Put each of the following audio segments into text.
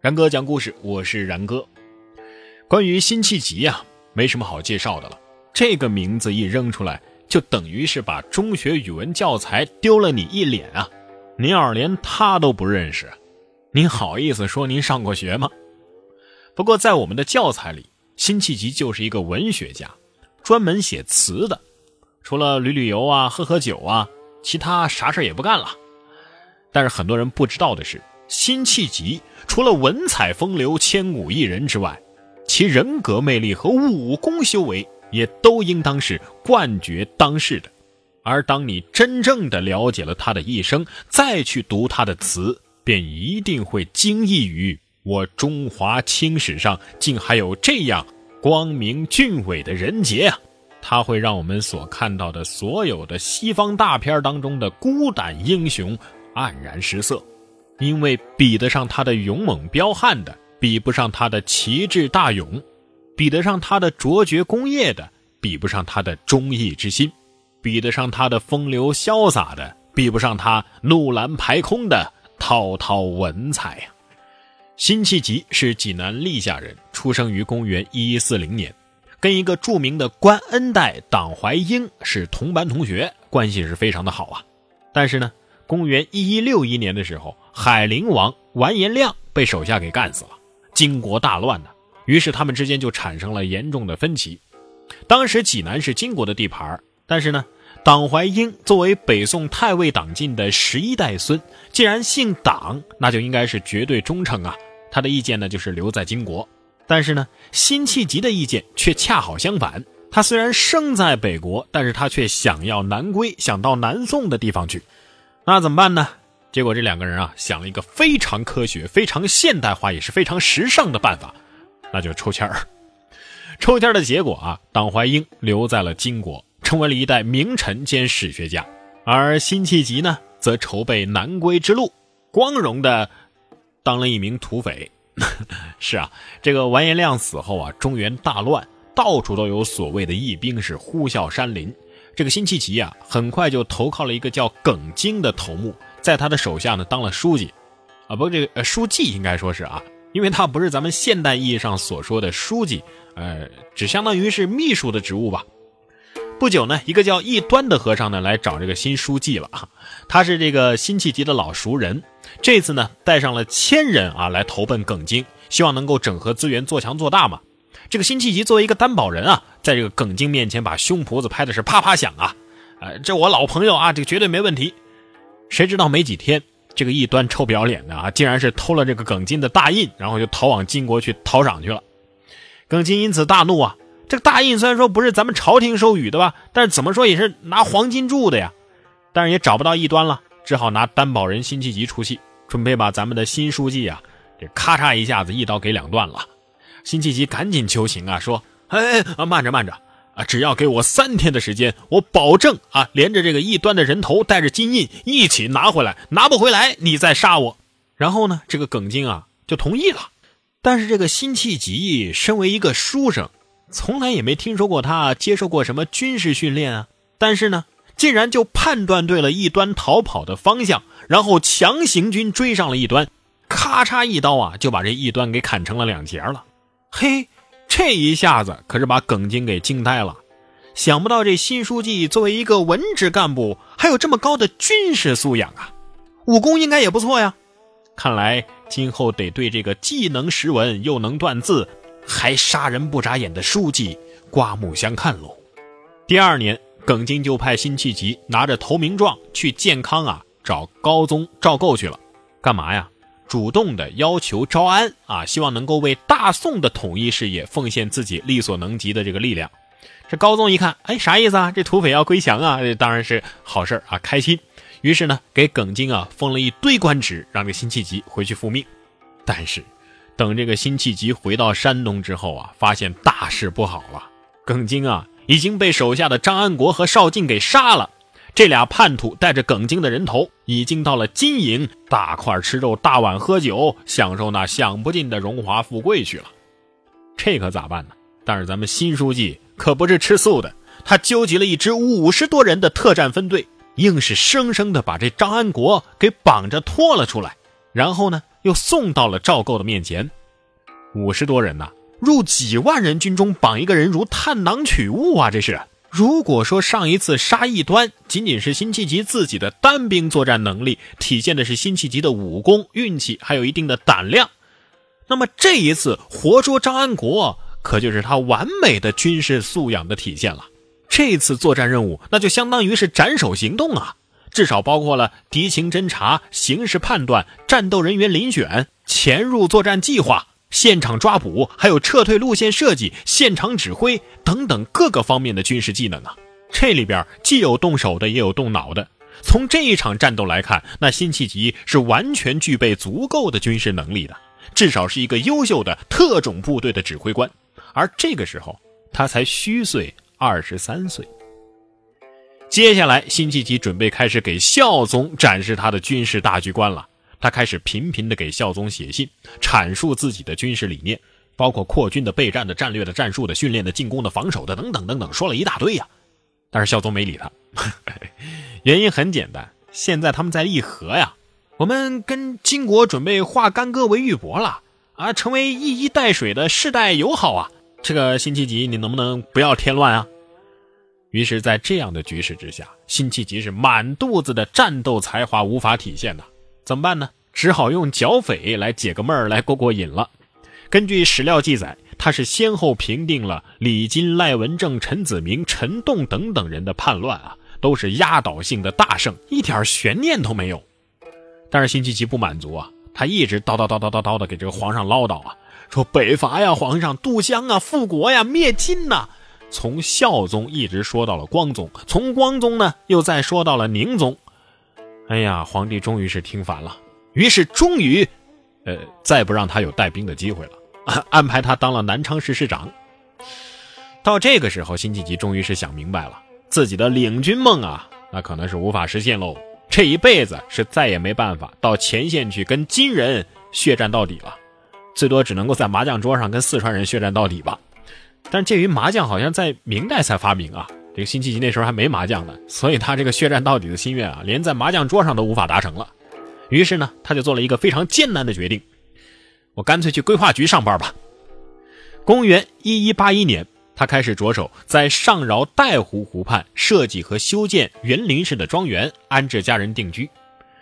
然哥讲故事，我是然哥。关于辛弃疾呀，没什么好介绍的了。这个名字一扔出来，就等于是把中学语文教材丢了你一脸啊！您要是连他都不认识，您好意思说您上过学吗？不过在我们的教材里，辛弃疾就是一个文学家，专门写词的。除了旅旅游啊、喝喝酒啊，其他啥事也不干了。但是很多人不知道的是。辛弃疾除了文采风流、千古一人之外，其人格魅力和武功修为也都应当是冠绝当世的。而当你真正的了解了他的一生，再去读他的词，便一定会惊异于我中华清史上竟还有这样光明俊伟的人杰啊！他会让我们所看到的所有的西方大片当中的孤胆英雄黯然失色。因为比得上他的勇猛彪悍的，比不上他的奇志大勇；比得上他的卓绝功业的，比不上他的忠义之心；比得上他的风流潇洒的，比不上他怒澜排空的滔滔文采。辛弃疾是济南历下人，出生于公元一一四零年，跟一个著名的官恩代党怀英是同班同学，关系是非常的好啊。但是呢，公元一一六一年的时候。海陵王完颜亮被手下给干死了，金国大乱呢。于是他们之间就产生了严重的分歧。当时济南是金国的地盘，但是呢，党怀英作为北宋太尉党进的十一代孙，既然姓党，那就应该是绝对忠诚啊。他的意见呢，就是留在金国。但是呢，辛弃疾的意见却恰好相反。他虽然生在北国，但是他却想要南归，想到南宋的地方去。那怎么办呢？结果这两个人啊想了一个非常科学、非常现代化，也是非常时尚的办法，那就抽签儿。抽签的结果啊，党怀英留在了金国，成为了一代名臣兼史学家，而辛弃疾呢，则筹备南归之路，光荣的当了一名土匪。是啊，这个完颜亮死后啊，中原大乱，到处都有所谓的义兵是呼啸山林。这个辛弃疾啊，很快就投靠了一个叫耿京的头目。在他的手下呢，当了书记，啊，不，这个呃，书记应该说是啊，因为他不是咱们现代意义上所说的书记，呃，只相当于是秘书的职务吧。不久呢，一个叫异端的和尚呢来找这个新书记了，他是这个辛弃疾的老熟人，这次呢带上了千人啊来投奔耿京，希望能够整合资源做强做大嘛。这个辛弃疾作为一个担保人啊，在这个耿京面前把胸脯子拍的是啪啪响啊，呃，这我老朋友啊，这个绝对没问题。谁知道没几天，这个异端臭不要脸的啊，竟然是偷了这个耿金的大印，然后就逃往金国去讨赏去了。耿金因此大怒啊！这个大印虽然说不是咱们朝廷授予的吧，但是怎么说也是拿黄金铸的呀。但是也找不到异端了，只好拿担保人辛弃疾出气，准备把咱们的新书记啊，这咔嚓一下子一刀给两断了。辛弃疾赶紧求情啊，说：“哎，慢着慢着。”只要给我三天的时间，我保证啊，连着这个异端的人头带着金印一起拿回来。拿不回来，你再杀我。然后呢，这个耿京啊就同意了。但是这个辛弃疾身为一个书生，从来也没听说过他接受过什么军事训练啊。但是呢，竟然就判断对了异端逃跑的方向，然后强行军追上了异端，咔嚓一刀啊，就把这异端给砍成了两截了。嘿。这一下子可是把耿京给惊呆了，想不到这新书记作为一个文职干部，还有这么高的军事素养啊，武功应该也不错呀。看来今后得对这个既能识文又能断字，还杀人不眨眼的书记刮目相看喽。第二年，耿京就派辛弃疾拿着投名状去建康啊找高宗赵构去了，干嘛呀？主动的要求招安啊，希望能够为大宋的统一事业奉献自己力所能及的这个力量。这高宗一看，哎，啥意思啊？这土匪要归降啊？这当然是好事啊，开心。于是呢，给耿京啊封了一堆官职，让这辛弃疾回去复命。但是，等这个辛弃疾回到山东之后啊，发现大事不好了。耿京啊已经被手下的张安国和邵进给杀了。这俩叛徒带着耿京的人头，已经到了金营，大块吃肉，大碗喝酒，享受那享不尽的荣华富贵去了。这可咋办呢？但是咱们新书记可不是吃素的，他纠集了一支五十多人的特战分队，硬是生生的把这张安国给绑着拖了出来，然后呢，又送到了赵构的面前。五十多人呐，入几万人军中绑一个人如探囊取物啊！这是。如果说上一次杀异端仅仅是辛弃疾自己的单兵作战能力，体现的是辛弃疾的武功、运气，还有一定的胆量，那么这一次活捉张安国，可就是他完美的军事素养的体现了。这次作战任务，那就相当于是斩首行动啊！至少包括了敌情侦察、形势判断、战斗人员遴选、潜入作战计划。现场抓捕，还有撤退路线设计、现场指挥等等各个方面的军事技能啊！这里边既有动手的，也有动脑的。从这一场战斗来看，那辛弃疾是完全具备足够的军事能力的，至少是一个优秀的特种部队的指挥官。而这个时候，他才虚岁二十三岁。接下来，辛弃疾准备开始给孝宗展示他的军事大局观了。他开始频频地给孝宗写信，阐述自己的军事理念，包括扩军的、备战的、战略的、战术的、训练的、进攻的、防守的等等等等，说了一大堆呀。但是孝宗没理他，原因很简单，现在他们在议和呀，我们跟金国准备化干戈为玉帛了啊，成为一衣带水的世代友好啊。这个辛弃疾，你能不能不要添乱啊？于是，在这样的局势之下，辛弃疾是满肚子的战斗才华无法体现的。怎么办呢？只好用剿匪来解个闷儿，来过过瘾了。根据史料记载，他是先后平定了李金、赖文正、陈子明、陈栋等等人的叛乱啊，都是压倒性的大胜，一点悬念都没有。但是辛弃疾不满足啊，他一直叨叨叨叨叨叨的给这个皇上唠叨啊，说北伐呀，皇上渡江啊，复国呀，灭金呐。从孝宗一直说到了光宗，从光宗呢又再说到了宁宗。哎呀，皇帝终于是听烦了，于是终于，呃，再不让他有带兵的机会了，安排他当了南昌市市长。到这个时候，辛弃疾终于是想明白了，自己的领军梦啊，那可能是无法实现喽。这一辈子是再也没办法到前线去跟金人血战到底了，最多只能够在麻将桌上跟四川人血战到底吧。但鉴于麻将好像在明代才发明啊。这个辛弃疾那时候还没麻将呢，所以他这个血战到底的心愿啊，连在麻将桌上都无法达成了。于是呢，他就做了一个非常艰难的决定，我干脆去规划局上班吧。公元一一八一年，他开始着手在上饶带湖湖畔设计和修建园林式的庄园，安置家人定居。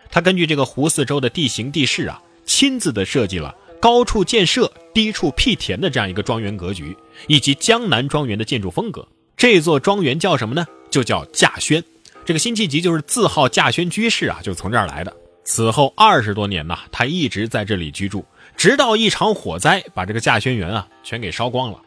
他根据这个湖四周的地形地势啊，亲自的设计了高处建设、低处辟田的这样一个庄园格局，以及江南庄园的建筑风格。这座庄园叫什么呢？就叫稼轩。这个辛弃疾就是自号稼轩居士啊，就从这儿来的。此后二十多年呐，他一直在这里居住，直到一场火灾把这个稼轩园啊全给烧光了。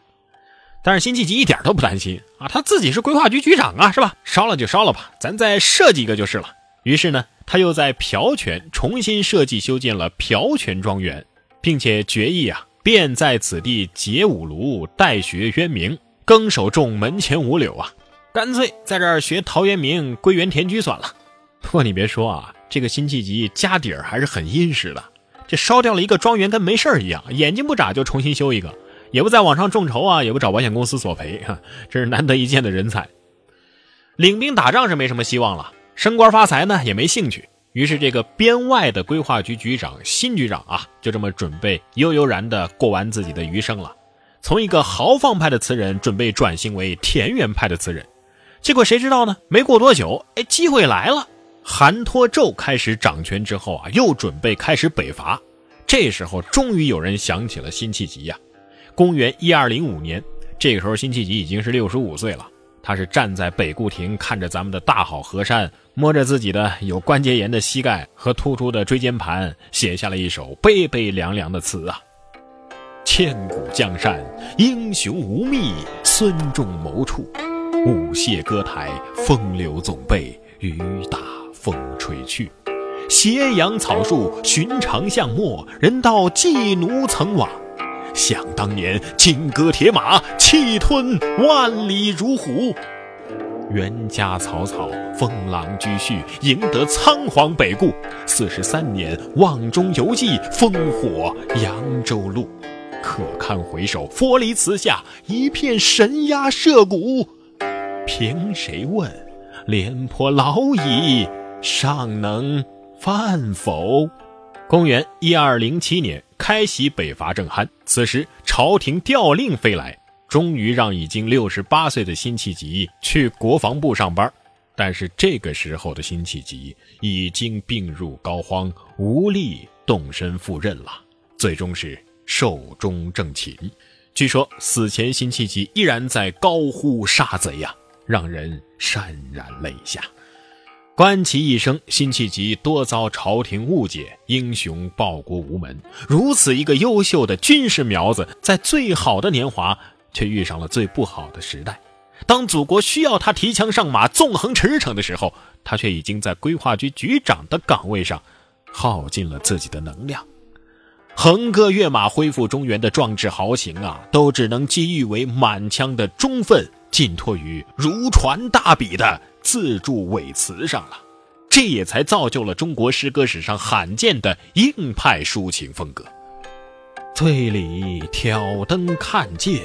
但是辛弃疾一点都不担心啊，他自己是规划局局长啊，是吧？烧了就烧了吧，咱再设计一个就是了。于是呢，他又在朴泉重新设计修建了朴泉庄园，并且决议啊，便在此地结五庐，代学渊明。更守重门前五柳啊，干脆在这儿学陶渊明归园田居算了。不过你别说啊，这个辛弃疾家底儿还是很殷实的。这烧掉了一个庄园跟没事儿一样，眼睛不眨就重新修一个，也不在网上众筹啊，也不找保险公司索赔，哈，这是难得一见的人才。领兵打仗是没什么希望了，升官发财呢也没兴趣。于是这个编外的规划局局长辛局长啊，就这么准备悠悠然的过完自己的余生了。从一个豪放派的词人准备转型为田园派的词人，结果谁知道呢？没过多久，哎，机会来了。韩托胄开始掌权之后啊，又准备开始北伐。这时候，终于有人想起了辛弃疾呀。公元一二零五年，这个时候辛弃疾已经是六十五岁了。他是站在北固亭，看着咱们的大好河山，摸着自己的有关节炎的膝盖和突出的椎间盘，写下了一首悲悲凉凉的词啊。千古江山，英雄无觅孙仲谋处。舞榭歌台，风流总被雨打风吹去。斜阳草树，寻常巷陌，人道寄奴曾往。想当年，金戈铁马，气吞万里如虎。袁家草草，封狼居胥，赢得仓皇北顾。四十三年，望中犹记，烽火扬州路。可堪回首，佛离祠下，一片神鸦社鼓。凭谁问？廉颇老矣，尚能饭否？公元一二零七年，开禧北伐正酣，此时朝廷调令飞来，终于让已经六十八岁的辛弃疾去国防部上班。但是这个时候的辛弃疾已经病入膏肓，无力动身赴任了，最终是寿终正寝。据说死前辛弃疾依然在高呼杀贼呀，让人潸然泪下。观其一生，辛弃疾多遭朝廷误解，英雄报国无门。如此一个优秀的军事苗子，在最好的年华，却遇上了最不好的时代。当祖国需要他提枪上马、纵横驰骋的时候，他却已经在规划局局长的岗位上，耗尽了自己的能量。横戈跃马恢复中原的壮志豪情啊，都只能寄予为满腔的忠愤，尽托于如椽大笔的。自助伪词上了，这也才造就了中国诗歌史上罕见的硬派抒情风格。醉里挑灯看剑，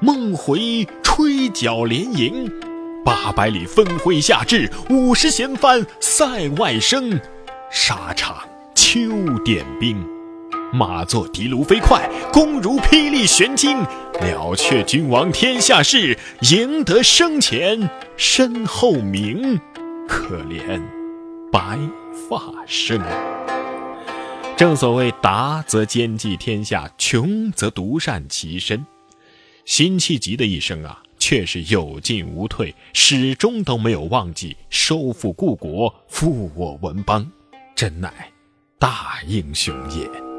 梦回吹角连营。八百里分麾下炙，五十弦翻塞外声。沙场秋点兵，马作的卢飞快，弓如霹雳弦惊。了却君王天下事，赢得生前。身后名，可怜白发生。正所谓达则兼济天下，穷则独善其身。辛弃疾的一生啊，却是有进无退，始终都没有忘记收复故国、复我文邦，真乃大英雄也。